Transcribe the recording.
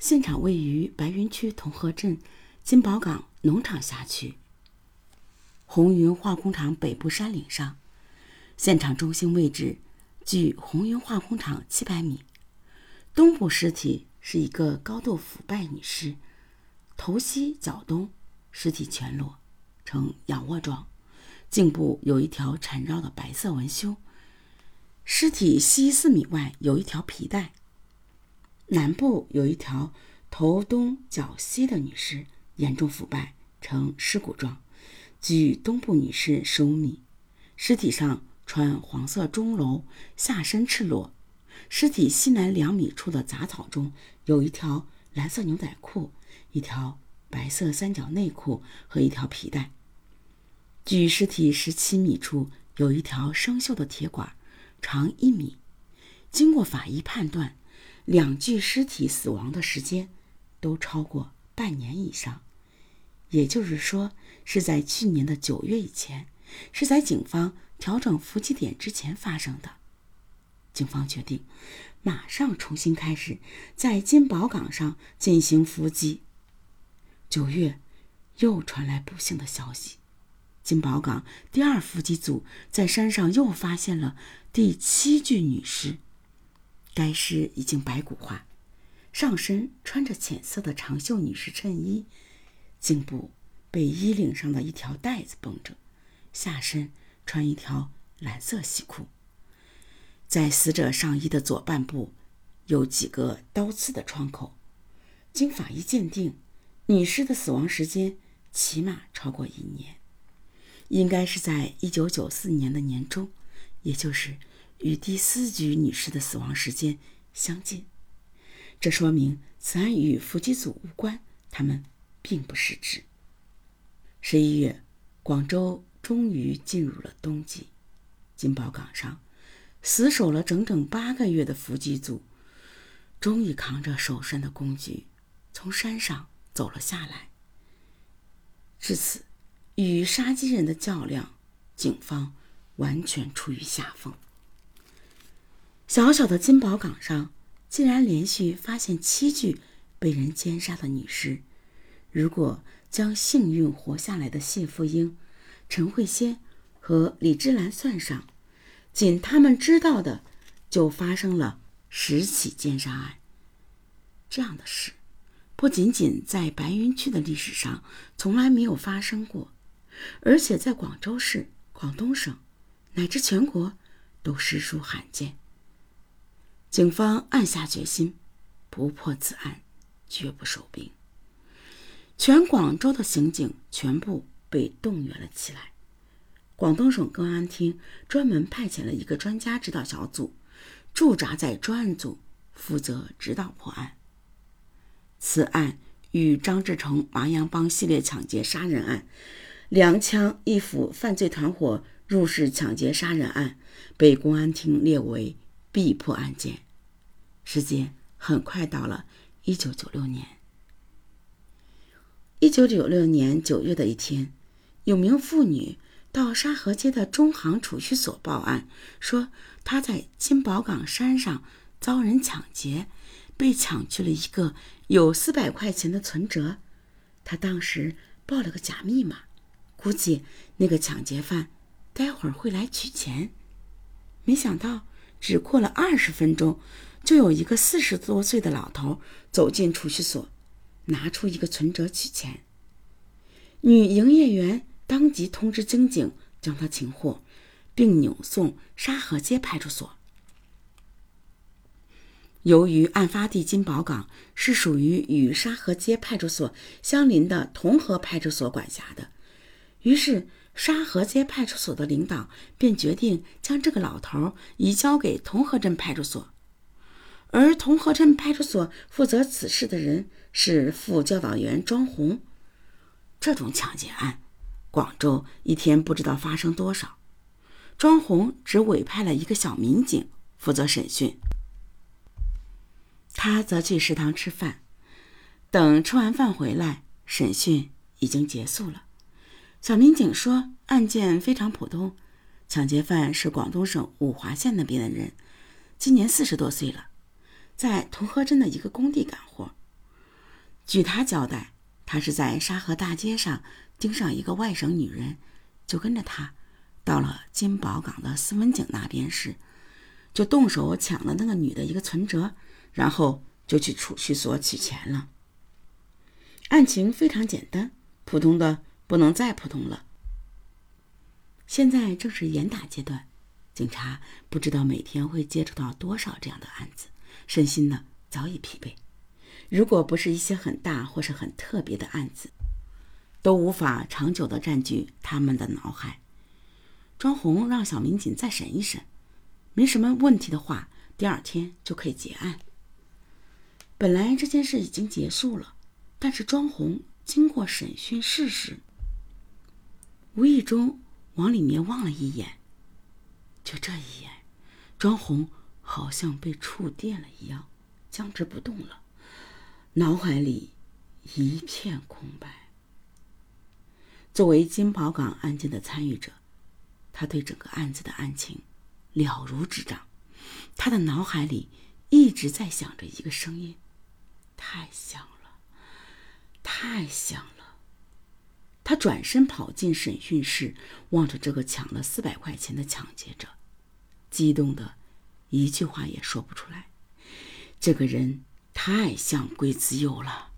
现场位于白云区同和镇金宝岗农场辖区红云化工厂北部山岭上，现场中心位置距红云化工厂七百米。东部尸体是一个高度腐败女尸，头西脚东，尸体全裸，呈仰卧状，颈部有一条缠绕的白色纹胸。尸体西四米外有一条皮带。南部有一条头东脚西的女尸，严重腐败，呈尸骨状，距东部女尸十五米。尸体上穿黄色中楼，下身赤裸。尸体西南两米处的杂草中有一条蓝色牛仔裤，一条白色三角内裤和一条皮带。距尸体十七米处有一条生锈的铁管，长一米。经过法医判断。两具尸体死亡的时间都超过半年以上，也就是说是在去年的九月以前，是在警方调整伏击点之前发生的。警方决定马上重新开始在金宝岗上进行伏击。九月又传来不幸的消息，金宝岗第二伏击组在山上又发现了第七具女尸。该尸已经白骨化，上身穿着浅色的长袖女士衬衣，颈部被衣领上的一条带子绷着，下身穿一条蓝色西裤。在死者上衣的左半部有几个刀刺的创口。经法医鉴定，女尸的死亡时间起码超过一年，应该是在一九九四年的年中，也就是。与第四具女士的死亡时间相近，这说明此案与伏击组无关，他们并不失职。十一月，广州终于进入了冬季，金宝岗上死守了整整八个月的伏击组，终于扛着手上的工具从山上走了下来。至此，与杀鸡人的较量，警方完全处于下风。小小的金宝岗上，竟然连续发现七具被人奸杀的女尸。如果将幸运活下来的谢富英、陈慧仙和李芝兰算上，仅他们知道的，就发生了十起奸杀案。这样的事，不仅仅在白云区的历史上从来没有发生过，而且在广州市、广东省乃至全国都实属罕见。警方暗下决心，不破此案，绝不收兵。全广州的刑警全部被动员了起来。广东省公安厅专门派遣了一个专家指导小组，驻扎在专案组，负责指导破案。此案与张志成麻阳帮系列抢劫杀人案、两枪一斧犯罪团伙入室抢劫杀人案被公安厅列为。逼破案件，时间很快到了一九九六年。一九九六年九月的一天，有名妇女到沙河街的中行储蓄所报案，说她在金宝岗山上遭人抢劫，被抢去了一个有四百块钱的存折。她当时报了个假密码，估计那个抢劫犯待会儿会来取钱，没想到。只过了二十分钟，就有一个四十多岁的老头走进储蓄所，拿出一个存折取钱。女营业员当即通知经警将他擒获，并扭送沙河街派出所。由于案发地金宝岗是属于与沙河街派出所相邻的同和派出所管辖的，于是。沙河街派出所的领导便决定将这个老头移交给同和镇派出所，而同和镇派出所负责此事的人是副教导员庄红。这种抢劫案，广州一天不知道发生多少。庄红只委派了一个小民警负责审讯，他则去食堂吃饭。等吃完饭回来，审讯已经结束了。小民警说：“案件非常普通，抢劫犯是广东省五华县那边的人，今年四十多岁了，在同和镇的一个工地干活。据他交代，他是在沙河大街上盯上一个外省女人，就跟着他到了金宝港的思文井那边时，就动手抢了那个女的一个存折，然后就去储蓄所取钱了。案情非常简单，普通的不能再普通了。现在正是严打阶段，警察不知道每天会接触到多少这样的案子，身心呢早已疲惫。如果不是一些很大或是很特别的案子，都无法长久的占据他们的脑海。庄红让小民警再审一审，没什么问题的话，第二天就可以结案。本来这件事已经结束了，但是庄红经过审讯室时，无意中往里面望了一眼。就这一眼，庄红好像被触电了一样，僵直不动了。脑海里一片空白。作为金宝港案件的参与者，他对整个案子的案情了如指掌。他的脑海里一直在想着一个声音：“太像了，太像了。”他转身跑进审讯室，望着这个抢了四百块钱的抢劫者，激动的一句话也说不出来。这个人。太像龟子佑了。